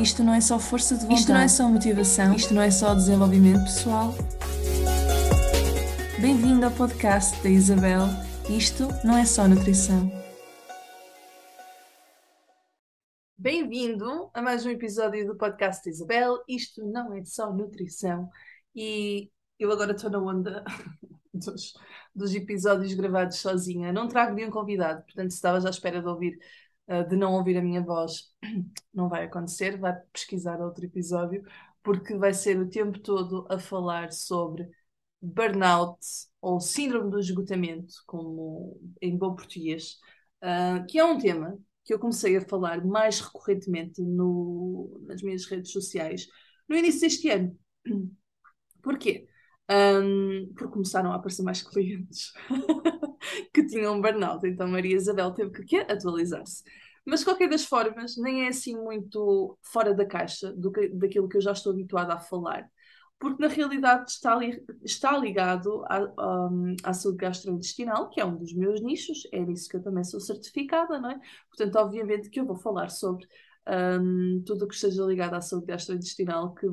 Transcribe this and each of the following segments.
Isto não é só força de vontade. Isto não é só motivação. Isto não é só desenvolvimento pessoal. Bem-vindo ao podcast da Isabel. Isto não é só nutrição. Bem-vindo a mais um episódio do podcast da Isabel. Isto não é só nutrição. E eu agora estou na onda dos, dos episódios gravados sozinha. Não trago nenhum convidado, portanto, se estavas à espera de ouvir uh, de não ouvir a minha voz, não vai acontecer, vai pesquisar outro episódio, porque vai ser o tempo todo a falar sobre burnout ou síndrome do esgotamento, como em bom português, uh, que é um tema que eu comecei a falar mais recorrentemente no, nas minhas redes sociais no início deste ano. Porquê? Um, porque começaram a aparecer mais clientes que tinham burnout, então Maria Isabel teve que atualizar-se. Mas, de qualquer das formas, nem é assim muito fora da caixa do que, daquilo que eu já estou habituada a falar, porque na realidade está, li, está ligado à, à, à, saúde gastrointestinal, que é um dos meus nichos, é nisso que eu também sou certificada, não é? Portanto, obviamente que eu vou falar sobre um, tudo o que esteja ligado à saúde gastrointestinal, que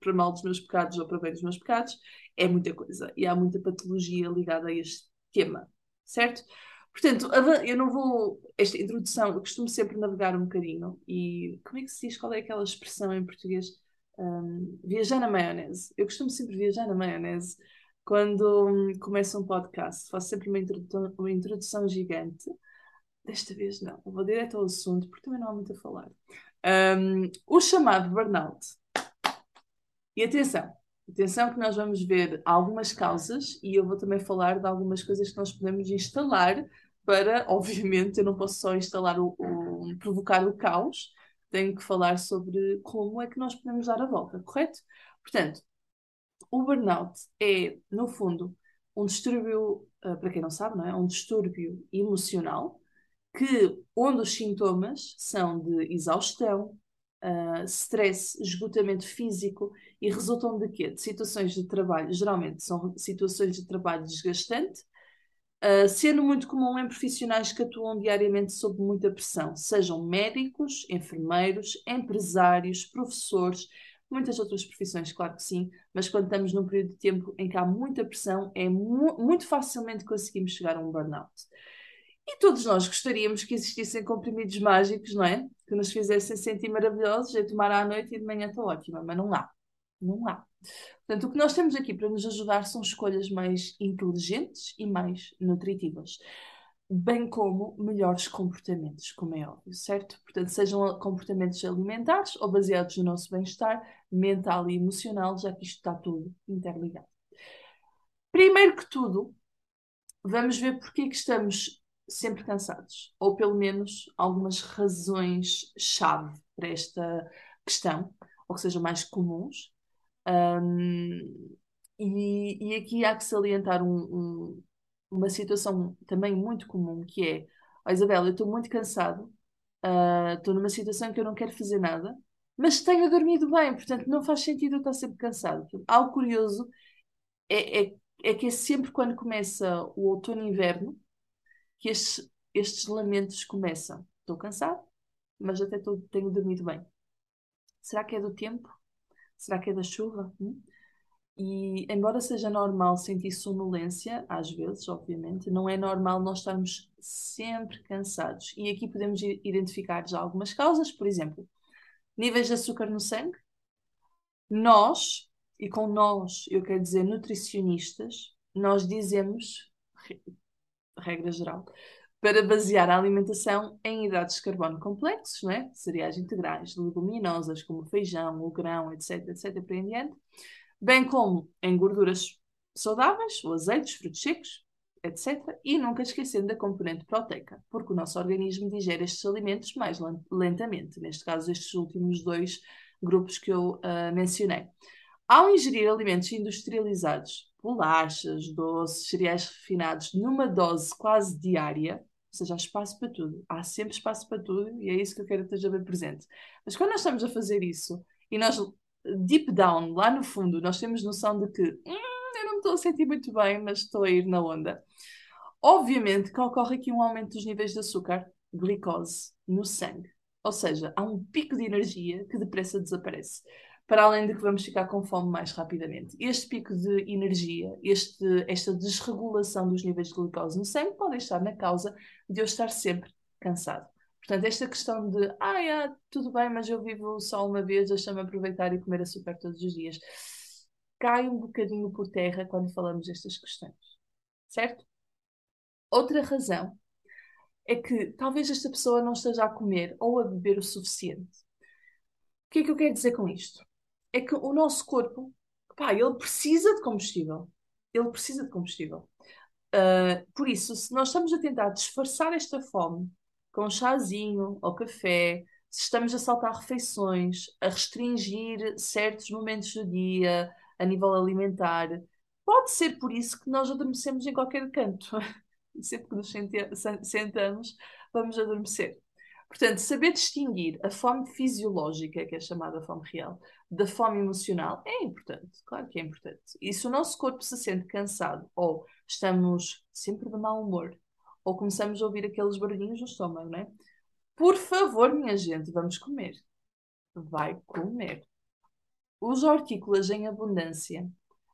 para mal dos meus pecados ou para bem dos meus pecados, é muita coisa. E há muita patologia ligada a este tema, certo? Portanto, eu não vou. Esta introdução, eu costumo sempre navegar um bocadinho. E como é que se diz? Qual é aquela expressão em português? Um, viajar na maionese. Eu costumo sempre viajar na maionese quando um, começo um podcast. Faço sempre uma introdução, uma introdução gigante. Desta vez não, eu vou direto ao assunto, porque também não há muito a falar. Um, o chamado burnout. E atenção, Atenção que nós vamos ver algumas causas e eu vou também falar de algumas coisas que nós podemos instalar para, obviamente, eu não posso só instalar o, o provocar o caos, tenho que falar sobre como é que nós podemos dar a volta, correto? Portanto, o burnout é, no fundo, um distúrbio, uh, para quem não sabe, não é? Um distúrbio emocional que, onde os sintomas são de exaustão, uh, stress, esgotamento físico e resultam de quê? De situações de trabalho, geralmente são situações de trabalho desgastante, uh, sendo muito comum em profissionais que atuam diariamente sob muita pressão, sejam médicos, enfermeiros, empresários, professores, muitas outras profissões, claro que sim, mas quando estamos num período de tempo em que há muita pressão, é mu muito facilmente conseguimos chegar a um burnout. E todos nós gostaríamos que existissem comprimidos mágicos, não é? Que nos fizessem sentir maravilhosos, e tomar à noite e de manhã estou ótima, mas não há. Não há. Portanto, o que nós temos aqui para nos ajudar são escolhas mais inteligentes e mais nutritivas, bem como melhores comportamentos, como é óbvio, certo? Portanto, sejam comportamentos alimentares ou baseados no nosso bem-estar mental e emocional, já que isto está tudo interligado. Primeiro que tudo, vamos ver porque é que estamos sempre cansados, ou pelo menos algumas razões-chave para esta questão, ou que sejam mais comuns. Um, e, e, aqui há que salientar um, um, uma situação também muito comum, que é, oh, Isabel, eu estou muito cansado, uh, estou numa situação que eu não quero fazer nada, mas tenho dormido bem, portanto não faz sentido eu estar sempre cansado. Algo curioso é, é, é que é sempre quando começa o outono e inverno, que estes, estes lamentos começam. Estou cansado, mas até tô, tenho dormido bem. Será que é do tempo? Será que é da chuva? Hum? E embora seja normal sentir sonolência, às vezes, obviamente, não é normal nós estarmos sempre cansados. E aqui podemos identificar já algumas causas, por exemplo, níveis de açúcar no sangue. Nós, e com nós eu quero dizer nutricionistas, nós dizemos regra geral, para basear a alimentação em hidratos de carbono complexos, né? cereais integrais, leguminosas como feijão, o grão, etc, etc, por diante, bem como em gorduras saudáveis, ou azeites, frutos secos, etc. E nunca esquecendo da componente proteica, porque o nosso organismo digere estes alimentos mais lentamente, neste caso estes últimos dois grupos que eu uh, mencionei. Ao ingerir alimentos industrializados, bolachas, doces, cereais refinados, numa dose quase diária, ou seja, há espaço para tudo. Há sempre espaço para tudo e é isso que eu quero que esteja bem presente. Mas quando nós estamos a fazer isso e nós, deep down, lá no fundo, nós temos noção de que hum, eu não me estou a sentir muito bem, mas estou a ir na onda. Obviamente que ocorre aqui um aumento dos níveis de açúcar, glicose, no sangue. Ou seja, há um pico de energia que depressa desaparece para além de que vamos ficar com fome mais rapidamente. Este pico de energia, este, esta desregulação dos níveis de glicose no sangue pode estar na causa de eu estar sempre cansado. Portanto, esta questão de, ah, é, tudo bem, mas eu vivo só uma vez, deixa-me aproveitar e comer açúcar todos os dias, cai um bocadinho por terra quando falamos destas questões. Certo? Outra razão é que talvez esta pessoa não esteja a comer ou a beber o suficiente. O que é que eu quero dizer com isto? É que o nosso corpo, pá, ele precisa de combustível. Ele precisa de combustível. Uh, por isso, se nós estamos a tentar disfarçar esta fome com um chazinho ou café, se estamos a saltar refeições, a restringir certos momentos do dia a nível alimentar, pode ser por isso que nós adormecemos em qualquer canto. Sempre que nos sentamos, vamos adormecer. Portanto, saber distinguir a fome fisiológica, que é chamada fome real, da fome emocional é importante, claro que é importante. E se o nosso corpo se sente cansado, ou estamos sempre de mau humor, ou começamos a ouvir aqueles barulhinhos no estômago, não é? Por favor, minha gente, vamos comer. Vai comer. Os hortícolas em abundância,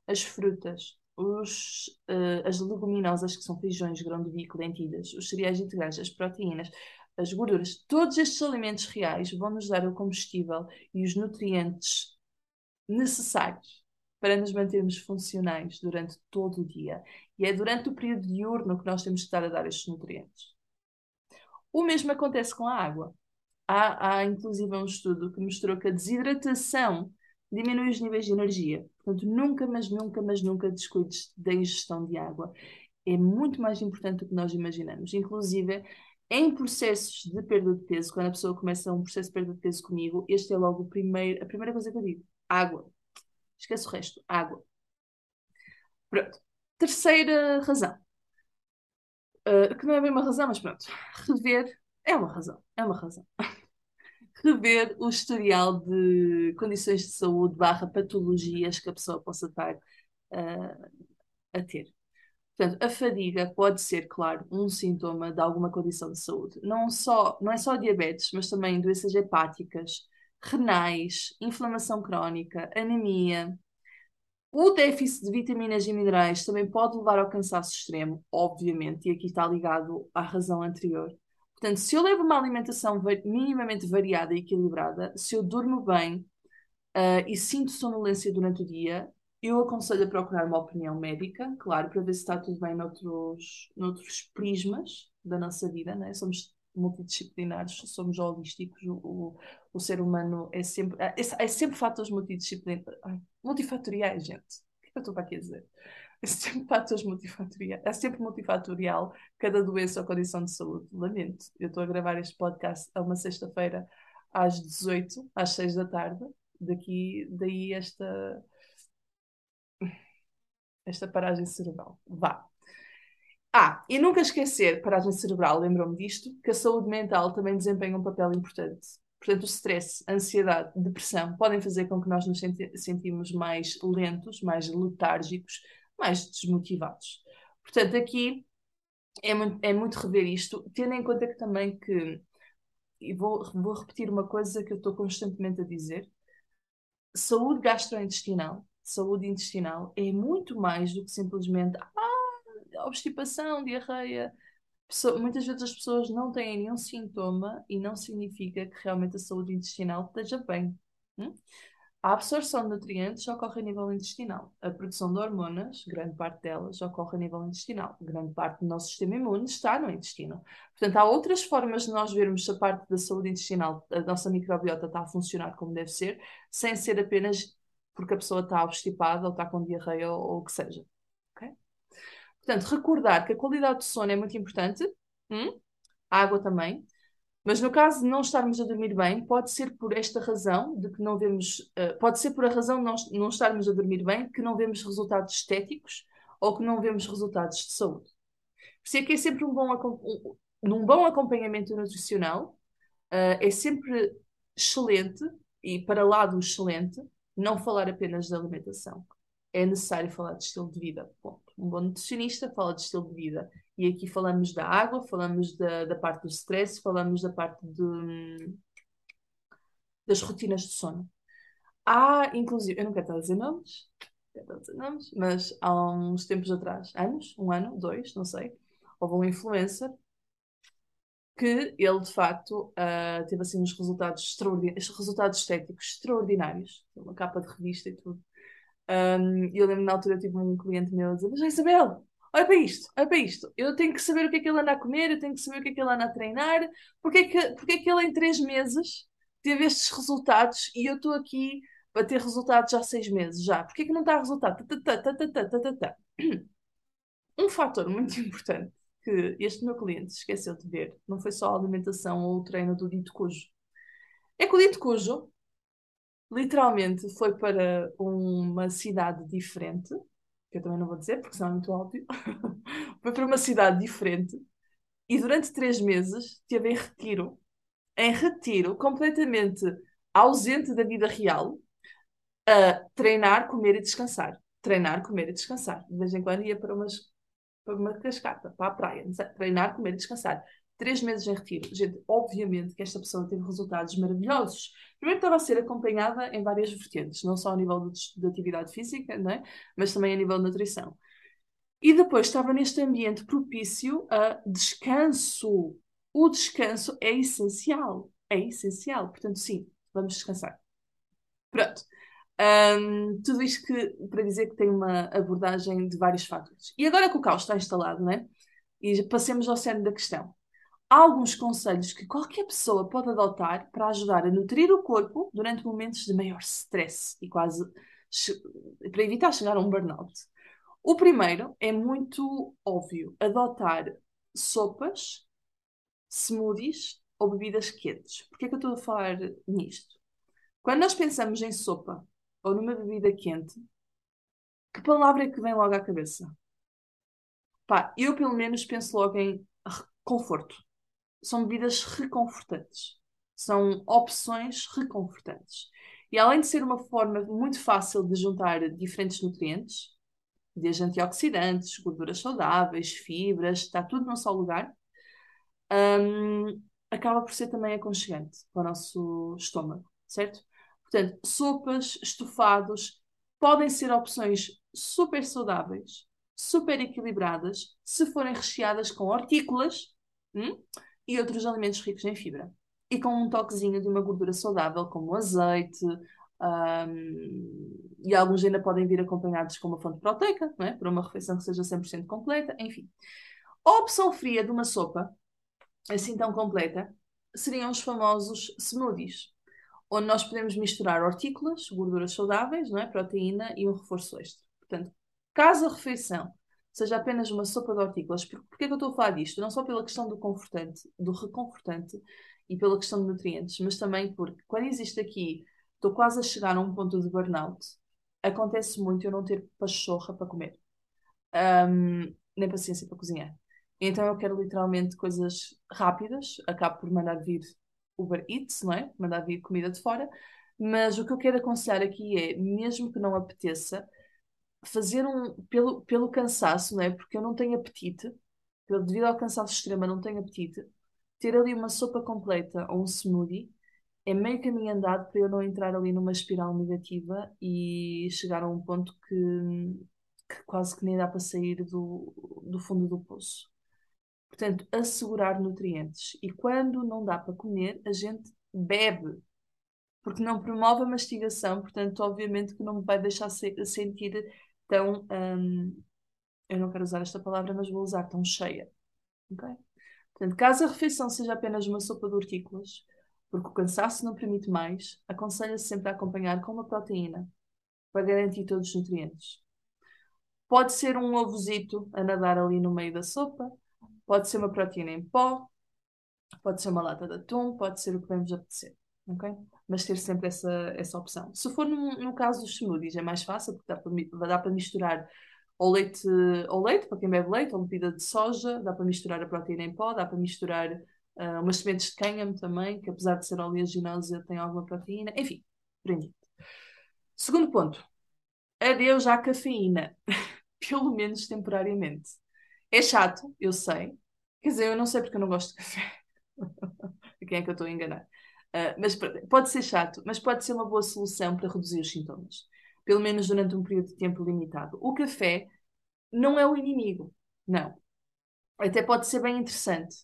as frutas, os, uh, as leguminosas, que são feijões, grão de bico, lentilhas, os cereais integrais, as proteínas, as gorduras, todos estes alimentos reais vão nos dar o combustível e os nutrientes necessários para nos mantermos funcionais durante todo o dia. E é durante o período diurno que nós temos que estar a dar estes nutrientes. O mesmo acontece com a água. Há, há inclusive um estudo que mostrou que a desidratação diminui os níveis de energia. Portanto, nunca, mas nunca, mas nunca descuides da ingestão de água. É muito mais importante do que nós imaginamos. Inclusive, em processos de perda de peso, quando a pessoa começa um processo de perda de peso comigo, este é logo primeiro, a primeira coisa que eu digo: água. Esquece o resto, água. Pronto. Terceira razão. Uh, que não é bem uma razão, mas pronto. Rever é uma razão. É uma razão. Rever o historial de condições de saúde barra patologias que a pessoa possa estar uh, a ter. Portanto, a fadiga pode ser, claro, um sintoma de alguma condição de saúde. Não, só, não é só diabetes, mas também doenças hepáticas, renais, inflamação crónica, anemia. O déficit de vitaminas e minerais também pode levar ao cansaço extremo, obviamente, e aqui está ligado à razão anterior. Portanto, se eu levo uma alimentação minimamente variada e equilibrada, se eu durmo bem uh, e sinto sonolência durante o dia, eu aconselho a procurar uma opinião médica, claro, para ver se está tudo bem noutros, noutros prismas da nossa vida, né? Somos multidisciplinares, somos holísticos, o, o, ser humano é sempre, é, é sempre fatores multidisciplinares, multifatoriais, gente. O que é eu estou aqui a dizer? É sempre fatores multifatoriais, é sempre multifatorial cada doença ou condição de saúde. Lamento, eu estou a gravar este podcast a uma sexta-feira às 18, às 6 da tarde, daqui, daí esta esta paragem cerebral. Vá. Ah, e nunca esquecer, paragem cerebral, lembrou-me disto, que a saúde mental também desempenha um papel importante. Portanto, o stress, ansiedade, depressão podem fazer com que nós nos senti sentimos mais lentos, mais letárgicos, mais desmotivados. Portanto, aqui é muito, é muito rever isto, tendo em conta que também que, e vou, vou repetir uma coisa que eu estou constantemente a dizer, saúde gastrointestinal saúde intestinal é muito mais do que simplesmente ah, obstipação, diarreia. Pessoa, muitas vezes as pessoas não têm nenhum sintoma e não significa que realmente a saúde intestinal esteja bem. Hum? A absorção de nutrientes ocorre a nível intestinal. A produção de hormonas, grande parte delas, ocorre a nível intestinal. Grande parte do nosso sistema imune está no intestino. Portanto, há outras formas de nós vermos se a parte da saúde intestinal, a nossa microbiota está a funcionar como deve ser, sem ser apenas porque a pessoa está obstipada ou está com diarreia ou, ou o que seja. Okay? Portanto, recordar que a qualidade do sono é muito importante, hum? a água também, mas no caso de não estarmos a dormir bem, pode ser por esta razão de que não vemos, uh, pode ser por a razão de não, não estarmos a dormir bem que não vemos resultados estéticos ou que não vemos resultados de saúde. Por isso é que é sempre um bom, um, num bom acompanhamento nutricional, uh, é sempre excelente e para lá do excelente não falar apenas de alimentação. É necessário falar de estilo de vida. Ponto. Um bom nutricionista fala de estilo de vida E aqui falamos da água, falamos da, da parte do stress, falamos da parte de, das rotinas de sono. Há, inclusive, eu não quero estar a dizer nomes, quero estar a dizer nomes, mas há uns tempos atrás, anos, um ano, dois, não sei, houve um influencer que ele de facto uh, teve assim uns resultados extraordinários, resultados estéticos extraordinários, uma capa de revista e tudo. Um, e eu lembro na altura eu tive um cliente meu a dizer, mas Isabel, olha para isto, olha para isto, eu tenho que saber o que é que ele anda a comer, eu tenho que saber o que é que ele anda a treinar, porque é que, porque é que ele em três meses teve estes resultados e eu estou aqui para ter resultados já há seis meses já, porque é que não está a resultar? Um fator muito importante que este meu cliente esqueceu de ver não foi só a alimentação ou o treino do dito cujo. É que o dito cujo literalmente foi para uma cidade diferente, que eu também não vou dizer porque senão é muito óbvio, foi para uma cidade diferente e durante três meses esteve em retiro, em retiro, completamente ausente da vida real, a treinar, comer e descansar. Treinar, comer e descansar. De vez em quando ia para umas para uma cascata, para a praia, treinar, comer descansar. Três meses em retiro. Gente, obviamente que esta pessoa teve resultados maravilhosos. Primeiro estava a ser acompanhada em várias vertentes, não só a nível de, de atividade física, não é? mas também a nível de nutrição. E depois estava neste ambiente propício a descanso. O descanso é essencial. É essencial. Portanto, sim, vamos descansar. Pronto. Um, tudo isto que, para dizer que tem uma abordagem de vários fatores. E agora que o caos está instalado, né? e passemos ao centro da questão. Há alguns conselhos que qualquer pessoa pode adotar para ajudar a nutrir o corpo durante momentos de maior stress e quase para evitar chegar a um burnout. O primeiro é muito óbvio: adotar sopas, smoothies ou bebidas quentes. Por que é que eu estou a falar nisto? Quando nós pensamos em sopa ou numa bebida quente, que palavra é que vem logo à cabeça? Pá, eu pelo menos penso logo em conforto. São bebidas reconfortantes. São opções reconfortantes. E além de ser uma forma muito fácil de juntar diferentes nutrientes, desde antioxidantes, gorduras saudáveis, fibras, está tudo num só lugar, um, acaba por ser também aconchegante para o nosso estômago, certo? Portanto, sopas, estofados, podem ser opções super saudáveis, super equilibradas, se forem recheadas com hortícolas hum, e outros alimentos ricos em fibra. E com um toquezinho de uma gordura saudável, como azeite, um, e alguns ainda podem vir acompanhados com uma fonte proteica, não é? para uma refeição que seja 100% completa, enfim. A opção fria de uma sopa, assim tão completa, seriam os famosos smoothies onde nós podemos misturar hortícolas, gorduras saudáveis, não é? proteína e um reforço extra. Portanto, caso a refeição seja apenas uma sopa de hortícolas, por, porquê que eu estou a falar disto? Não só pela questão do confortante, do reconfortante e pela questão de nutrientes, mas também porque quando existe aqui, estou quase a chegar a um ponto de burnout, acontece muito eu não ter pachorra para comer, um, nem paciência para cozinhar. Então eu quero literalmente coisas rápidas, acabo por mandar vir Uber Eats, não é? Mandar vir comida de fora. Mas o que eu quero aconselhar aqui é, mesmo que não apeteça, fazer um, pelo, pelo cansaço, não é? Porque eu não tenho apetite, pelo, devido ao cansaço extremo, não tenho apetite, ter ali uma sopa completa ou um smoothie é meio caminho andado para eu não entrar ali numa espiral negativa e chegar a um ponto que, que quase que nem dá para sair do, do fundo do poço. Portanto, assegurar nutrientes. E quando não dá para comer, a gente bebe. Porque não promove a mastigação, portanto, obviamente que não me vai deixar se sentir tão. Hum, eu não quero usar esta palavra, mas vou usar tão cheia. Okay? Portanto, caso a refeição seja apenas uma sopa de hortícolas, porque o cansaço não permite mais, aconselha-se sempre a acompanhar com uma proteína, para garantir todos os nutrientes. Pode ser um ovozito a nadar ali no meio da sopa, Pode ser uma proteína em pó, pode ser uma lata de atum, pode ser o que vamos apetecer. Okay? Mas ter sempre essa, essa opção. Se for no, no caso dos smoothies, é mais fácil, porque dá para, dá para misturar ou leite, ou leite, para quem bebe leite, ou bebida de soja, dá para misturar a proteína em pó, dá para misturar uh, umas sementes de cânhamo também, que apesar de ser oleaginosa tem alguma proteína, enfim, prendi. Segundo ponto, adeus à cafeína, pelo menos temporariamente. É chato, eu sei. Quer dizer, eu não sei porque eu não gosto de café. a quem é que eu estou a enganar? Uh, mas pode ser chato, mas pode ser uma boa solução para reduzir os sintomas. Pelo menos durante um período de tempo limitado. O café não é o inimigo, não. Até pode ser bem interessante,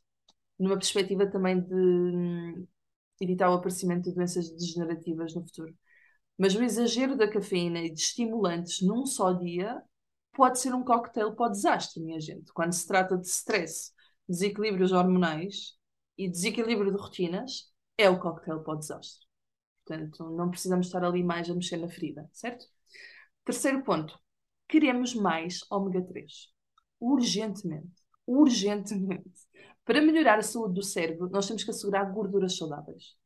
numa perspectiva também de hum, evitar o aparecimento de doenças degenerativas no futuro. Mas o exagero da cafeína e de estimulantes num só dia pode ser um cocktail para o desastre, minha gente. Quando se trata de stress, desequilíbrios hormonais e desequilíbrio de rotinas, é o cocktail para o desastre. Portanto, não precisamos estar ali mais a mexer na ferida, certo? Terceiro ponto. Queremos mais ômega 3. Urgentemente. Urgentemente. Para melhorar a saúde do cérebro, nós temos que assegurar gorduras saudáveis.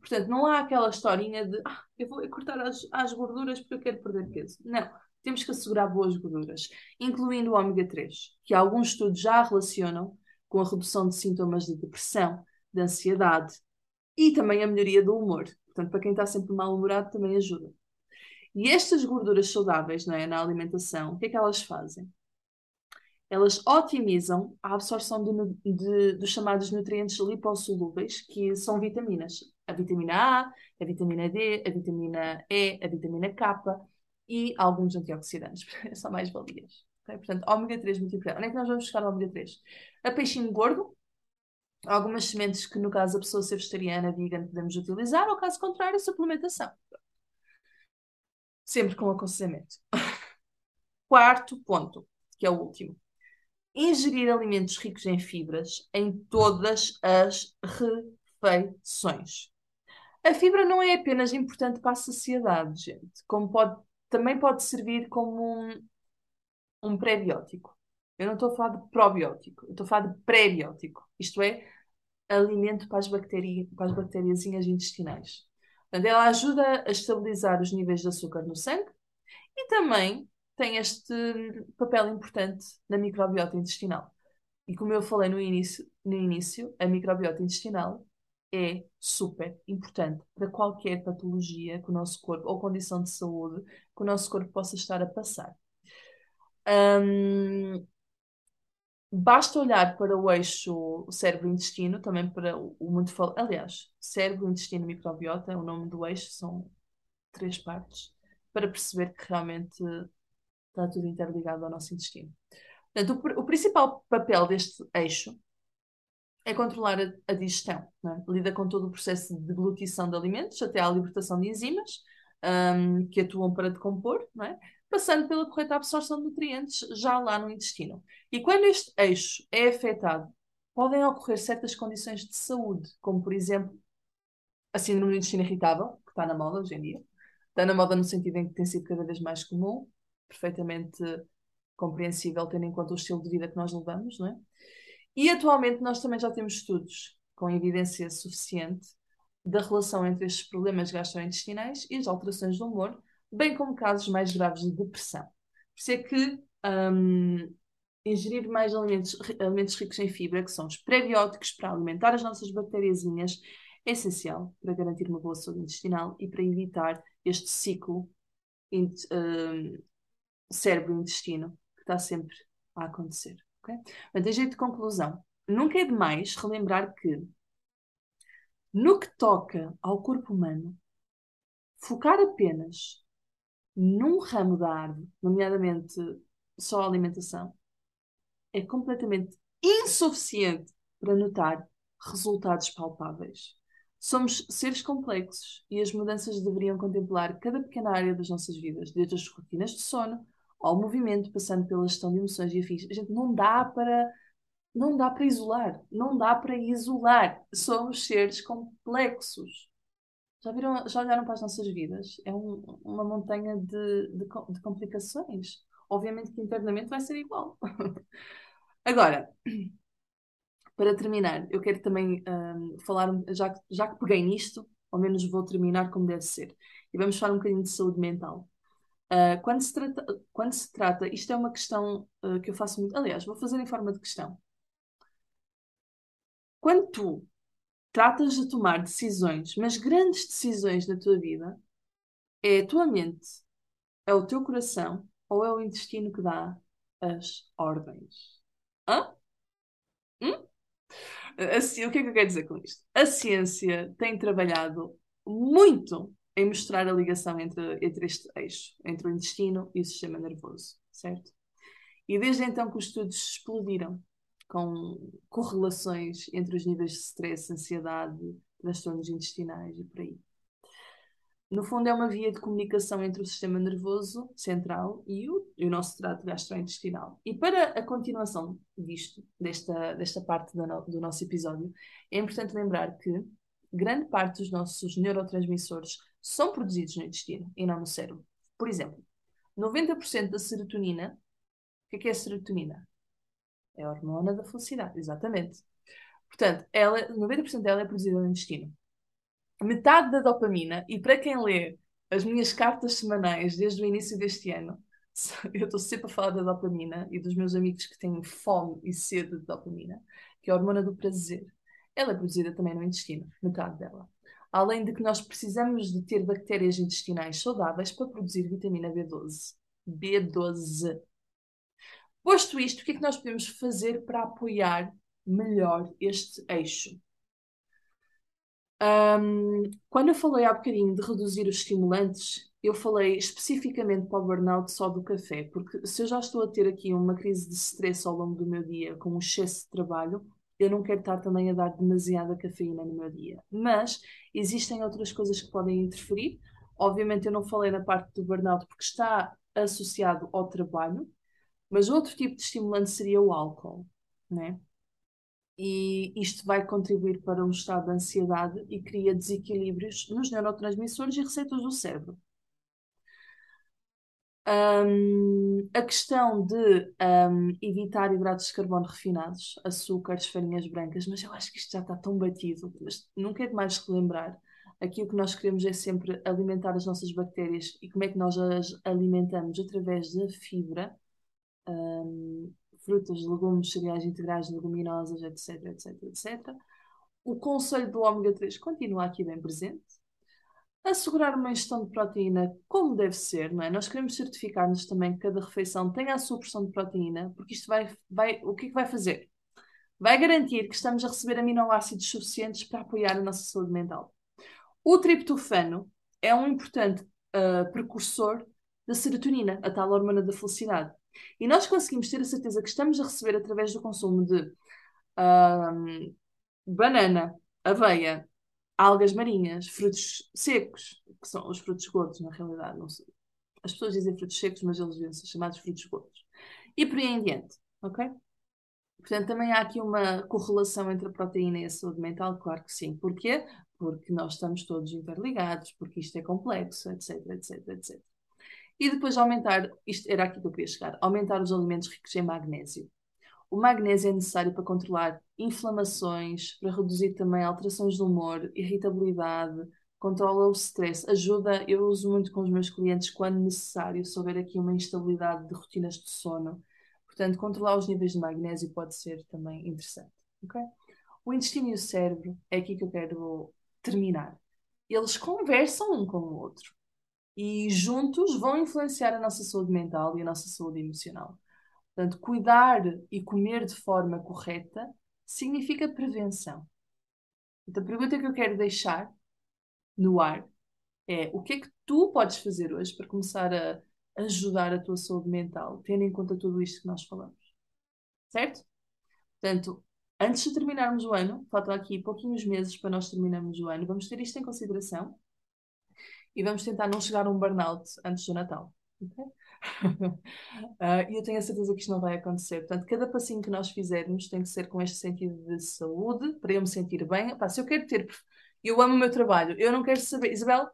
Portanto, não há aquela historinha de ah, eu vou cortar as, as gorduras porque eu quero perder peso. Não. Temos que assegurar boas gorduras, incluindo o ômega 3, que alguns estudos já relacionam com a redução de sintomas de depressão, de ansiedade e também a melhoria do humor. Portanto, para quem está sempre mal-humorado, também ajuda. E estas gorduras saudáveis é, na alimentação, o que é que elas fazem? Elas otimizam a absorção de, de, dos chamados nutrientes lipossolúveis, que são vitaminas. A vitamina A, a vitamina D, a vitamina E, a vitamina K e alguns antioxidantes. São mais valias. Okay? Portanto, ômega 3 muito importante. Onde é que nós vamos buscar o ômega 3? A peixinho gordo, algumas sementes que, no caso, a pessoa ser vegetariana, vegan, podemos utilizar, ou caso contrário, suplementação. Sempre com aconselhamento. Quarto ponto, que é o último. Ingerir alimentos ricos em fibras em todas as refeições. A fibra não é apenas importante para a saciedade, gente, como pode, também pode servir como um, um pré-biótico. Eu não estou a falar de probiótico, eu estou a falar de pré-biótico. Isto é, alimento para as, bacteri para as bactériazinhas intestinais. Portanto, ela ajuda a estabilizar os níveis de açúcar no sangue e também tem este papel importante na microbiota intestinal. E como eu falei no início, no início a microbiota intestinal é super importante para qualquer patologia que o nosso corpo ou condição de saúde que o nosso corpo possa estar a passar. Um, Basta olhar para o eixo cérebro-intestino, também para o muito falado. Aliás, cérebro, intestino e microbiota é o nome do eixo, são três partes, para perceber que realmente está tudo interligado ao nosso intestino. Portanto, o, o principal papel deste eixo é controlar a, a digestão. É? Lida com todo o processo de deglutição de alimentos, até à libertação de enzimas um, que atuam para decompor, é? passando pela correta absorção de nutrientes já lá no intestino. E quando este eixo é afetado, podem ocorrer certas condições de saúde, como por exemplo a síndrome do intestino irritável, que está na moda hoje em dia. Está na moda no sentido em que tem sido cada vez mais comum, perfeitamente compreensível, tendo em conta o estilo de vida que nós levamos, não é? E atualmente nós também já temos estudos com evidência suficiente da relação entre estes problemas gastrointestinais e as alterações do humor, bem como casos mais graves de depressão. Por isso é que um, ingerir mais alimentos, alimentos ricos em fibra, que são os prebióticos, para alimentar as nossas bactériazinhas, é essencial para garantir uma boa saúde intestinal e para evitar este ciclo um, cérebro-intestino que está sempre a acontecer. Okay? Portanto, em jeito de conclusão, nunca é demais relembrar que no que toca ao corpo humano, focar apenas num ramo da árvore, nomeadamente só a alimentação, é completamente insuficiente para notar resultados palpáveis. Somos seres complexos e as mudanças deveriam contemplar cada pequena área das nossas vidas, desde as rotinas de sono ao movimento, passando pela gestão de emoções e afins. Gente não dá para não dá para isolar, não dá para isolar. Somos seres complexos. Já, viram, já olharam para as nossas vidas? É um, uma montanha de, de, de, complicações. Obviamente que internamente vai ser igual. Agora, para terminar, eu quero também um, falar, já, já que peguei nisto, ao menos vou terminar como deve ser. E vamos falar um bocadinho de saúde mental. Uh, quando, se trata, quando se trata, isto é uma questão uh, que eu faço muito. Aliás, vou fazer em forma de questão. Quando tu tratas de tomar decisões, mas grandes decisões na tua vida, é a tua mente, é o teu coração ou é o intestino que dá as ordens? Hã? Hum? Assim, o que é que eu quero dizer com isto? A ciência tem trabalhado muito em mostrar a ligação entre, entre este eixo, entre o intestino e o sistema nervoso, certo? E desde então que os estudos explodiram com correlações entre os níveis de stress, ansiedade, transtornos intestinais e por aí. No fundo, é uma via de comunicação entre o sistema nervoso central e o, e o nosso trato gastrointestinal. E para a continuação disto, desta, desta parte do, do nosso episódio, é importante lembrar que grande parte dos nossos neurotransmissores são produzidos no intestino e não no cérebro. Por exemplo, 90% da serotonina. O que é, que é serotonina? É a hormona da felicidade, exatamente. Portanto, ela, 90% dela é produzida no intestino metade da dopamina, e para quem lê as minhas cartas semanais desde o início deste ano, eu estou sempre a falar da dopamina e dos meus amigos que têm fome e sede de dopamina, que é a hormona do prazer. Ela é produzida também no intestino, metade dela. Além de que nós precisamos de ter bactérias intestinais saudáveis para produzir vitamina B12. B12. Posto isto, o que é que nós podemos fazer para apoiar melhor este eixo? Um, quando eu falei há bocadinho de reduzir os estimulantes, eu falei especificamente para o burnout só do café, porque se eu já estou a ter aqui uma crise de stress ao longo do meu dia, com um excesso de trabalho, eu não quero estar também a dar demasiada cafeína no meu dia. Mas existem outras coisas que podem interferir. Obviamente, eu não falei na parte do burnout porque está associado ao trabalho, mas outro tipo de estimulante seria o álcool, né? e isto vai contribuir para um estado de ansiedade e cria desequilíbrios nos neurotransmissores e receitas do cérebro. Um, a questão de um, evitar hidratos de carbono refinados, açúcares, farinhas brancas, mas eu acho que isto já está tão batido, mas nunca é demais relembrar. Aqui o que nós queremos é sempre alimentar as nossas bactérias e como é que nós as alimentamos através da fibra. Um, frutas, legumes, cereais integrais, leguminosas, etc, etc, etc. O conselho do ômega 3 continua aqui bem presente. Assegurar uma ingestão de proteína como deve ser, não é? Nós queremos certificar-nos também que cada refeição tenha a sua porção de proteína, porque isto vai, vai, o que é que vai fazer? Vai garantir que estamos a receber aminoácidos suficientes para apoiar a nossa saúde mental. O triptofano é um importante uh, precursor da serotonina, a tal hormona da felicidade. E nós conseguimos ter a certeza que estamos a receber através do consumo de um, banana, aveia, algas marinhas, frutos secos, que são os frutos gordos, na realidade. As pessoas dizem frutos secos, mas eles devem ser chamados frutos gordos. E por aí em diante, ok? Portanto, também há aqui uma correlação entre a proteína e a saúde mental, claro que sim. Porquê? Porque nós estamos todos interligados, porque isto é complexo, etc, etc, etc. E depois aumentar, isto era aqui que eu queria chegar, aumentar os alimentos ricos em magnésio. O magnésio é necessário para controlar inflamações, para reduzir também alterações de humor, irritabilidade, controla o stress, ajuda, eu uso muito com os meus clientes quando necessário, se houver aqui uma instabilidade de rotinas de sono. Portanto, controlar os níveis de magnésio pode ser também interessante. Okay? O intestino e o cérebro é aqui que eu quero terminar. Eles conversam um com o outro e juntos vão influenciar a nossa saúde mental e a nossa saúde emocional. Portanto, cuidar e comer de forma correta significa prevenção. Então, a pergunta que eu quero deixar no ar é: o que é que tu podes fazer hoje para começar a ajudar a tua saúde mental, tendo em conta tudo isto que nós falamos? Certo? Portanto, antes de terminarmos o ano, faltam aqui pouquinhos meses para nós terminarmos o ano, vamos ter isto em consideração e vamos tentar não chegar a um burnout antes do Natal. Okay? Uh, e eu tenho a certeza que isto não vai acontecer. Portanto, cada passinho que nós fizermos tem que ser com este sentido de saúde, para eu me sentir bem. Pá, se eu quero ter. Eu amo o meu trabalho, eu não quero saber. Isabel,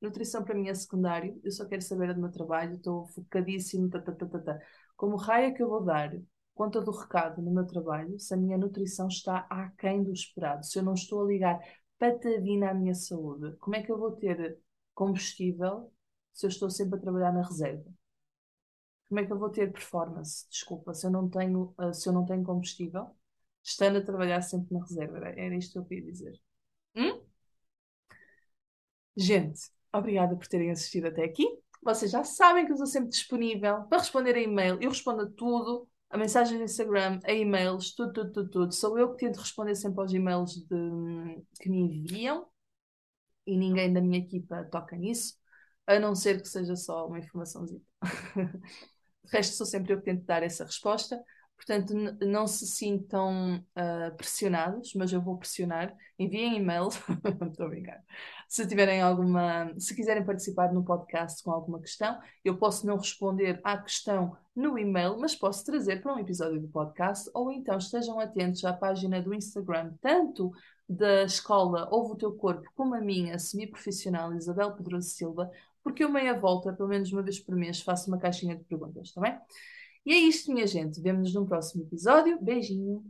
nutrição para mim é secundário, eu só quero saber do meu trabalho, estou focadíssimo. Tá, tá, tá, tá, tá. Como raio é que eu vou dar conta do recado no meu trabalho se a minha nutrição está aquém do esperado, se eu não estou a ligar patadina à minha saúde? Como é que eu vou ter combustível se eu estou sempre a trabalhar na reserva? Como é que eu vou ter performance? Desculpa, se eu não tenho, uh, se eu não tenho combustível, estando a trabalhar sempre na reserva. Era, era isto que eu queria dizer. Hum? Gente, obrigada por terem assistido até aqui. Vocês já sabem que eu estou sempre disponível para responder a e-mail. Eu respondo a tudo. a mensagem no Instagram, a e-mails, tudo, tudo, tudo, tudo. Sou eu que tento responder sempre aos e-mails de, que me enviam e ninguém da minha equipa toca nisso, a não ser que seja só uma informaçãozinha. De resto, sou sempre eu que tento dar essa resposta. Portanto, não se sintam uh, pressionados, mas eu vou pressionar. Enviem e-mail. Estou a brincar. Se tiverem alguma. Se quiserem participar no podcast com alguma questão, eu posso não responder à questão no e-mail, mas posso trazer para um episódio do podcast, ou então estejam atentos à página do Instagram, tanto da escola Ouve o Teu Corpo, como a minha semi-profissional Isabel Pedroso Silva, porque eu meia volta, pelo menos uma vez por mês, faço uma caixinha de perguntas, está bem? E é isto, minha gente. Vemo-nos num próximo episódio. Beijinho.